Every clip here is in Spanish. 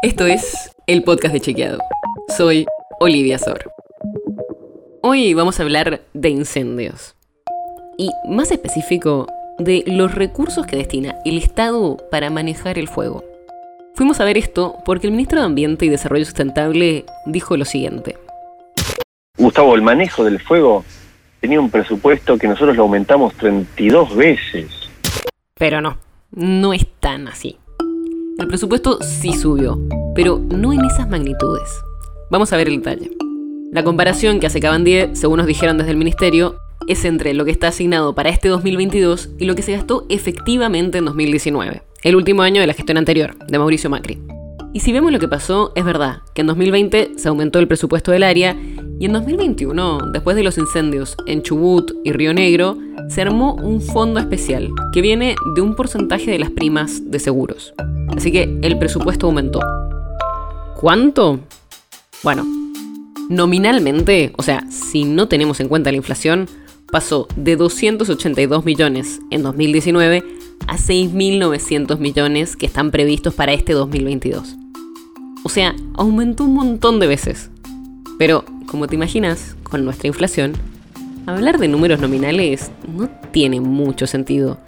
Esto es el podcast de Chequeado. Soy Olivia Sor. Hoy vamos a hablar de incendios. Y más específico, de los recursos que destina el Estado para manejar el fuego. Fuimos a ver esto porque el ministro de Ambiente y Desarrollo Sustentable dijo lo siguiente. Gustavo, el manejo del fuego tenía un presupuesto que nosotros lo aumentamos 32 veces. Pero no, no es tan así. El presupuesto sí subió, pero no en esas magnitudes. Vamos a ver el detalle. La comparación que hace Cabandier, según nos dijeron desde el ministerio, es entre lo que está asignado para este 2022 y lo que se gastó efectivamente en 2019, el último año de la gestión anterior, de Mauricio Macri. Y si vemos lo que pasó, es verdad que en 2020 se aumentó el presupuesto del área y en 2021, después de los incendios en Chubut y Río Negro, se armó un fondo especial que viene de un porcentaje de las primas de seguros. Así que el presupuesto aumentó. ¿Cuánto? Bueno, nominalmente, o sea, si no tenemos en cuenta la inflación, pasó de 282 millones en 2019 a 6.900 millones que están previstos para este 2022. O sea, aumentó un montón de veces. Pero, como te imaginas, con nuestra inflación, hablar de números nominales no tiene mucho sentido,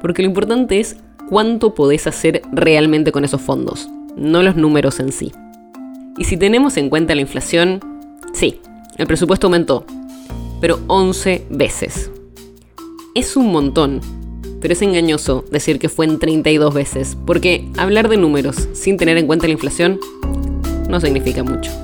porque lo importante es cuánto podés hacer realmente con esos fondos, no los números en sí. Y si tenemos en cuenta la inflación, sí, el presupuesto aumentó, pero 11 veces. Es un montón, pero es engañoso decir que fue en 32 veces, porque hablar de números sin tener en cuenta la inflación no significa mucho.